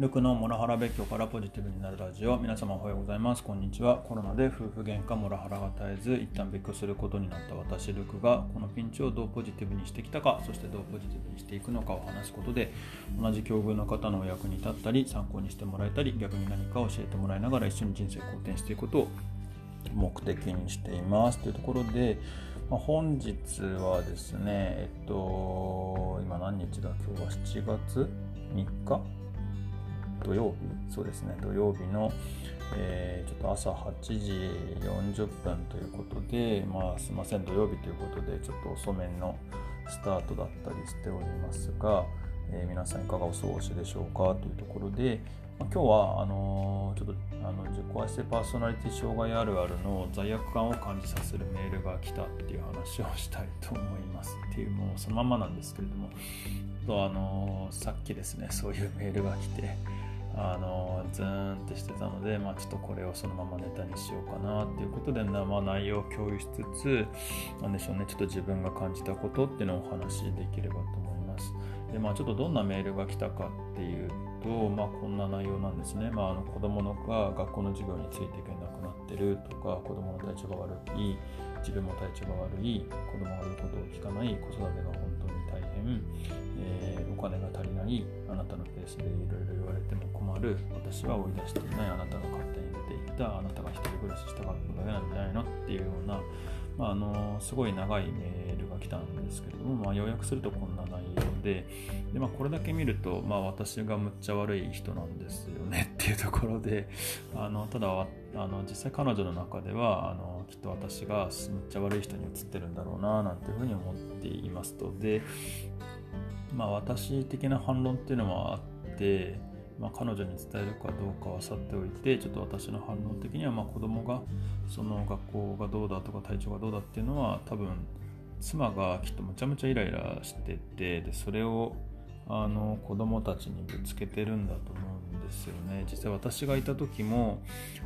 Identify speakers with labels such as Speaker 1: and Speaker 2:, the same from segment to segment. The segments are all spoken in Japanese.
Speaker 1: ルクのモラハラ別居からポジティブになるラジオ。皆様おはようございます。こんにちは。コロナで夫婦喧嘩モラハラが絶えず一旦別居することになった私ルクがこのピンチをどうポジティブにしてきたかそしてどうポジティブにしていくのかを話すことで同じ境遇の方のお役に立ったり参考にしてもらえたり逆に何か教えてもらいながら一緒に人生好転していくことを目的にしています。というところで、ま、本日はですねえっと今何日だ？今日は7月3日？土曜日そうですね土曜日の、えー、ちょっと朝8時40分ということでまあすいません土曜日ということでちょっと遅めのスタートだったりしておりますが、えー、皆さんいかがお過ごしでしょうかというところで、まあ、今日はあのー、ちょっとあの自己愛性パーソナリティ障害あるあるの罪悪感を感じさせるメールが来たっていう話をしたいと思いますっていうもうそのままなんですけれどもとあのさっきですねそういうメールが来てあのズーンってしてたので、まあ、ちょっとこれをそのままネタにしようかなっていうことで、まあ、内容を共有しつつなんでしょうねちょっと自分が感じたことっていうのをお話しできればと思います。でまあ、ちょっとどんなメールが来たかっていうと、まあ、こんな内容なんですね。まあ、あの子供のが学校の授業についていけなくなってるとか子供の体調が悪い自分も体調が悪い子供が言うことを聞かない子育てが本当に大変、えー、金が足りないあなたのペースでいろいろ言われても困る私は追い出していないあなたが勝手に出ていったあなたが一人暮らししたかっただけなんじゃないのっていうような、まあ、あのすごい長いメールが来たんですけれども、まあ、要約するとこんな内容でで、まあ、これだけ見ると、まあ、私がむっちゃ悪い人なんですよね っていうところであのただあの実際彼女の中ではあのきっと私がむっちゃ悪い人に映ってるんだろうななんていうふうに思っていますと。でまあ私的な反論っていうのもあって、まあ、彼女に伝えるかどうかは去っておいてちょっと私の反論的にはまあ子供がその学校がどうだとか体調がどうだっていうのは多分妻がきっとむちゃむちゃイライラしててでそれをあの子供たちにぶつけてるんだと思うんですよね。実際私がいた時も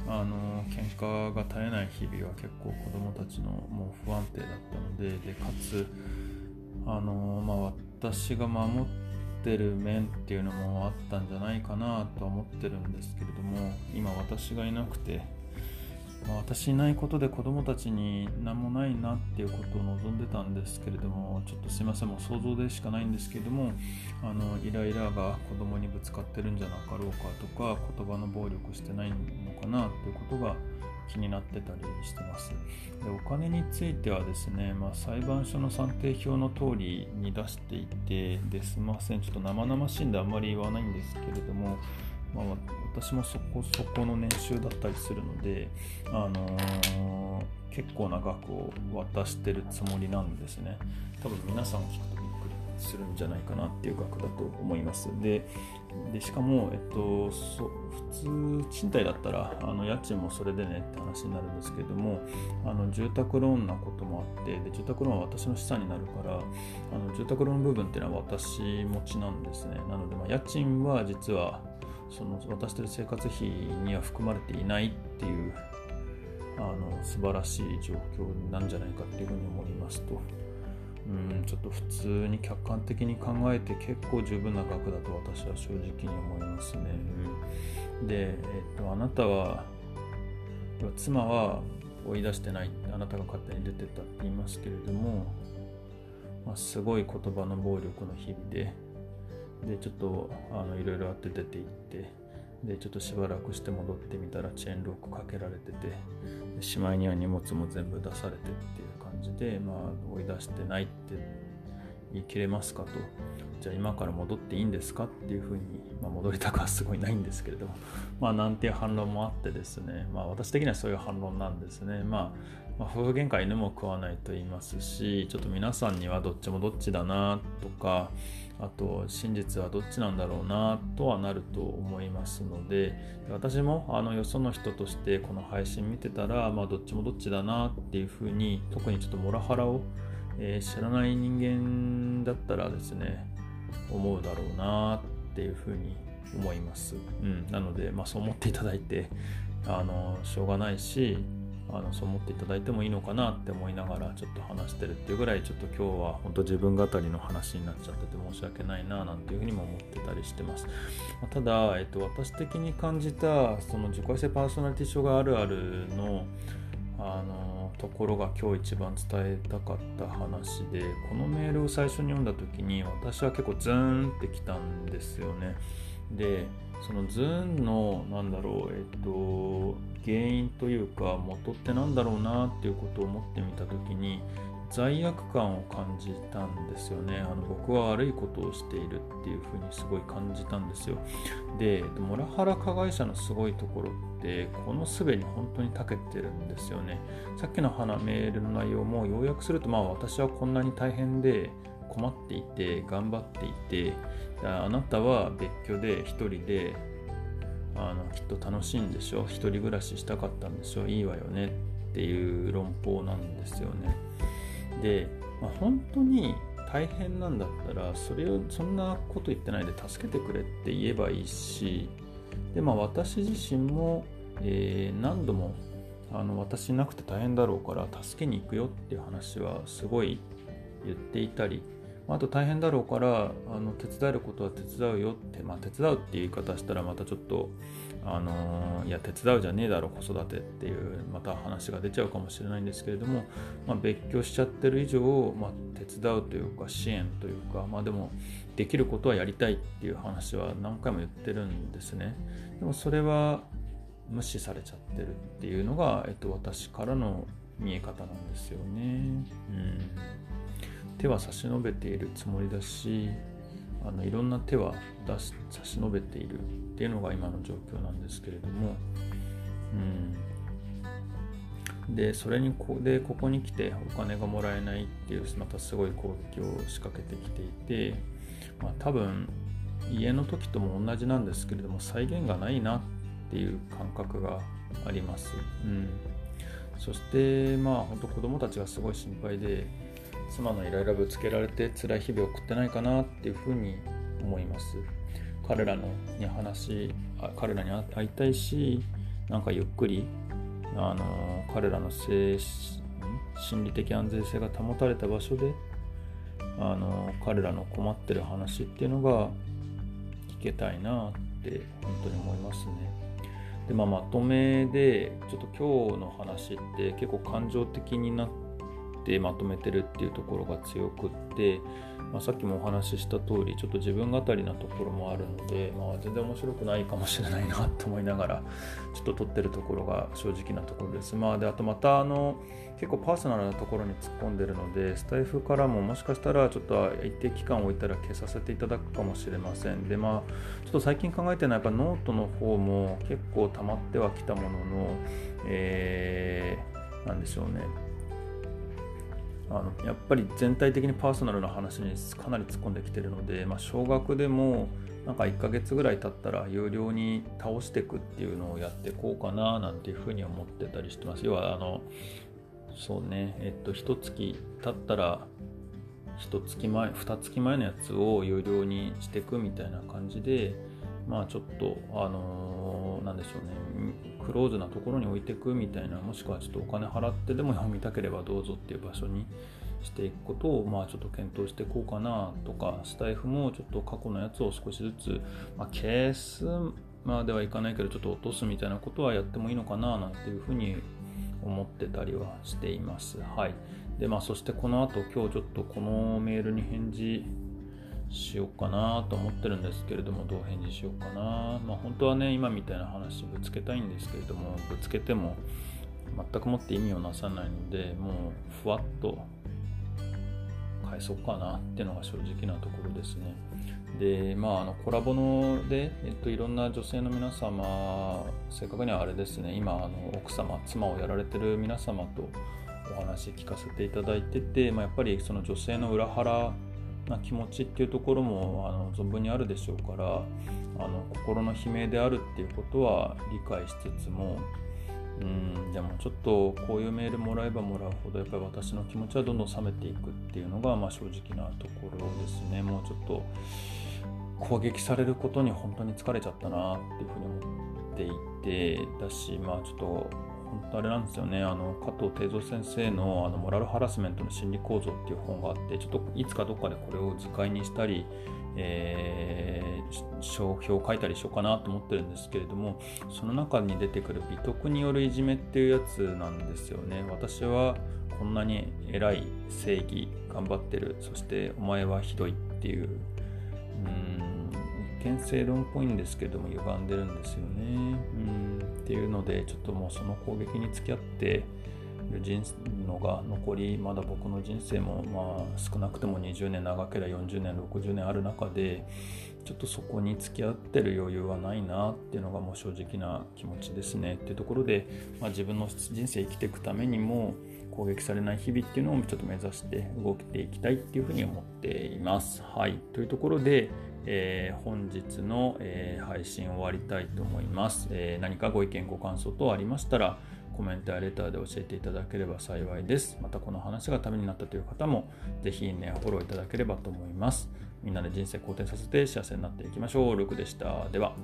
Speaker 1: あの喧嘩が絶えない日々は結構子供たちのもう不安定だったのででかつあの、まあ、私が守ってる面っていうのもあったんじゃないかなとは思ってるんですけれども今私がいなくて、まあ、私いないことで子供たちに何もないなっていうことを望んでたんですけれどもちょっとすいませんもう想像でしかないんですけれどもあのイライラが子供にぶつかってるんじゃなかろうかとか言葉の暴力してないのかなっていうことが気になってたりしてます。でお金についてはですね、まあ、裁判所の算定表の通りに出していてですいませんちょっと生々しいんであんまり言わないんですけれども、まあ、私もそこそこの年収だったりするので、あのー、結構な額を渡してるつもりなんですね多分皆さん聞くとするんじゃないかなっていう額だと思いますででしかも、えっと、そ普通賃貸だったらあの家賃もそれでねって話になるんですけれどもあの住宅ローンなこともあってで住宅ローンは私の資産になるからあの住宅ローン部分っていうのは私持ちなんですねなので、まあ、家賃は実はその渡してる生活費には含まれていないっていうあの素晴らしい状況なんじゃないかっていうふうに思いますと。うんちょっと普通に客観的に考えて結構十分な額だと私は正直に思いますね。うん、で、えっと、あなたは妻は追い出してないあなたが勝手に出てったって言いますけれども、まあ、すごい言葉の暴力の日々ででちょっとあのいろいろあって出て行ってでちょっとしばらくして戻ってみたらチェーンロックかけられててしまいには荷物も全部出されてっていう感じで、まあ、追い出してないって言い切れますかと。じゃあ今から戻っていいんですかっていうふうに、まあ、戻りたくはすごいないんですけれども。まあなんていう反論もあってですね。まあ私的にはそういう反論なんですね。まあまあ、夫婦喧嘩犬も食わないと言いますしちょっと皆さんにはどっちもどっちだなとかあと真実はどっちなんだろうなとはなると思いますので私もあのよその人としてこの配信見てたら、まあ、どっちもどっちだなっていうふうに特にちょっとモラハラを、えー、知らない人間だったらですね思うだろうなっていうふうに思います、うん、なので、まあ、そう思っていただいてあのしょうがないしあのそう思っていただいてもいいのかなって思いながらちょっと話してるっていうぐらいちょっと今日は本当自分語りの話になっちゃってて申し訳ないななんていうふうにも思ってたりしてます。まただ、えっと、私的に感じたその自己性パーソナリティ障害あるあるのあのところが今日一番伝えたかった話でこのメールを最初に読んだ時に私は結構ズーンってきたんですよね。でそのズーンのなんだろうえっと原因というか元って何だろうなっていうことを思ってみた時に罪悪感を感じたんですよね。あの僕は悪いことをしているっていうふうにすごい感じたんですよ。でモラハラ加害者のすごいところってこの術に本当に長けてるんですよね。さっきの花メールの内容も要約するとまあ私はこんなに大変で困っていて頑張っていてあなたは別居で一人であのきっと楽しいんでしょ一人暮らししたかったんでしょいいわよねっていう論法なんですよね。で、まあ、本当に大変なんだったらそれをそんなこと言ってないで助けてくれって言えばいいしで、まあ、私自身も、えー、何度もあの私なくて大変だろうから助けに行くよっていう話はすごい言っていたりあと大変だろうからあの手伝えることは手伝うよって、まあ、手伝うっていう言い方したらまたちょっと、あの、いや手伝うじゃねえだろ子育てっていうまた話が出ちゃうかもしれないんですけれども、まあ、別居しちゃってる以上、まあ、手伝うというか支援というか、まあ、でもできることはやりたいっていう話は何回も言ってるんですね。でもそれは無視されちゃってるっていうのが、えっと、私からの見え方なんですよね。うん手は差し伸べているつもりだしあのいろんな手は出し差し伸べているっていうのが今の状況なんですけれども、うん、でそれにこでここに来てお金がもらえないっていうまたすごい攻撃を仕掛けてきていて、まあ、多分家の時とも同じなんですけれども再現がないなっていう感覚があります。うん、そしてまあ本当子供たちがすごい心配で妻のイライラぶつけられて辛い日々を送ってないかなっていうふうに思います彼らのに話彼らに会いたいしなんかゆっくりあの彼らの精心理的安全性が保たれた場所であの彼らの困ってる話っていうのが聞けたいなって本当に思いますね。でまあ、まとめでちょっと今日の話って結構感情的になってってまとめてるっていうところが強くって、まあ、さっきもお話しした通りちょっと自分語りなところもあるので、まあ、全然面白くないかもしれないなと思いながらちょっと撮ってるところが正直なところです。まあ、であとまたあの結構パーソナルなところに突っ込んでるのでスタエフからももしかしたらちょっと一定期間置いたら消させていただくかもしれませんでまあちょっと最近考えてるのはやっぱノートの方も結構溜まってはきたもののえー、なんでしょうねあのやっぱり全体的にパーソナルな話にかなり突っ込んできてるので、まあ、少額でもなんか1ヶ月ぐらい経ったら有料に倒していくっていうのをやってこうかななんていうふうに思ってたりしてます。要はあのそうねえっと一月経ったら一月前二月前のやつを有料にしていくみたいな感じでまあちょっとあのー、なんでしょうねクローズなところに置いていくみたいなもしくはちょっとお金払ってでも読みたければどうぞっていう場所にしていくことをまあちょっと検討していこうかなとかスタイフもちょっと過去のやつを少しずつ、まあ、消すまではいかないけどちょっと落とすみたいなことはやってもいいのかななんていうふうに思ってたりはしています。はい。でまあそしてこの後今日ちょっとこのメールに返事しようかなと思ってるんですけれどもどう返事しようかな。まあ本当はね今みたいな話ぶつけたいんですけれどもぶつけても全くもって意味をなさないのでもうふわっと返そうかなっていうのが正直なところですね。でまああのコラボので、えっと、いろんな女性の皆様正確にはあれですね今あの奥様妻をやられてる皆様とお話聞かせていただいてて、まあ、やっぱりその女性の裏腹な気持ちっていうところもあの存分にあるでしょうからあの心の悲鳴であるっていうことは理解しつつもうんでもちょっとこういうメールもらえばもらうほどやっぱり私の気持ちはどんどん冷めていくっていうのが、まあ、正直なところですね。もうちょっと攻撃されることに本当に疲れちゃったなっていうふうに思っていてだしまあちょっと本当あれなんですよね、あの加藤定蔵先生のあのモラルハラスメントの心理構造っていう本があって、ちょっといつかどっかでこれを図解にしたり、えー、商標を書いたりしようかなと思ってるんですけれども、その中に出てくる美徳によるいじめっていうやつなんですよね。私はこんなに偉い正義頑張ってる、そしてお前はひどいっていう、うん見正論っぽいんですけども歪んでるんですよね。うんっていうのでちょっともうその攻撃に付き合ってる人のが残りまだ僕の人生もまあ少なくとも20年長ければ40年60年ある中でちょっとそこに付き合ってる余裕はないなっていうのがもう正直な気持ちですねっていうところで、まあ、自分の人生生きていくためにも攻撃されない日々っていうのをちょっと目指して動いていきたいっていうふうに思っています。はい。というところで、えー、本日の、えー、配信終わりたいと思います、えー、何かご意見ご感想等ありましたらコメントやレターで教えていただければ幸いです。またこの話がためになったという方もぜひね、フォローいただければと思います。みんなで人生好転させて幸せになっていきましょう。ルクでした。では。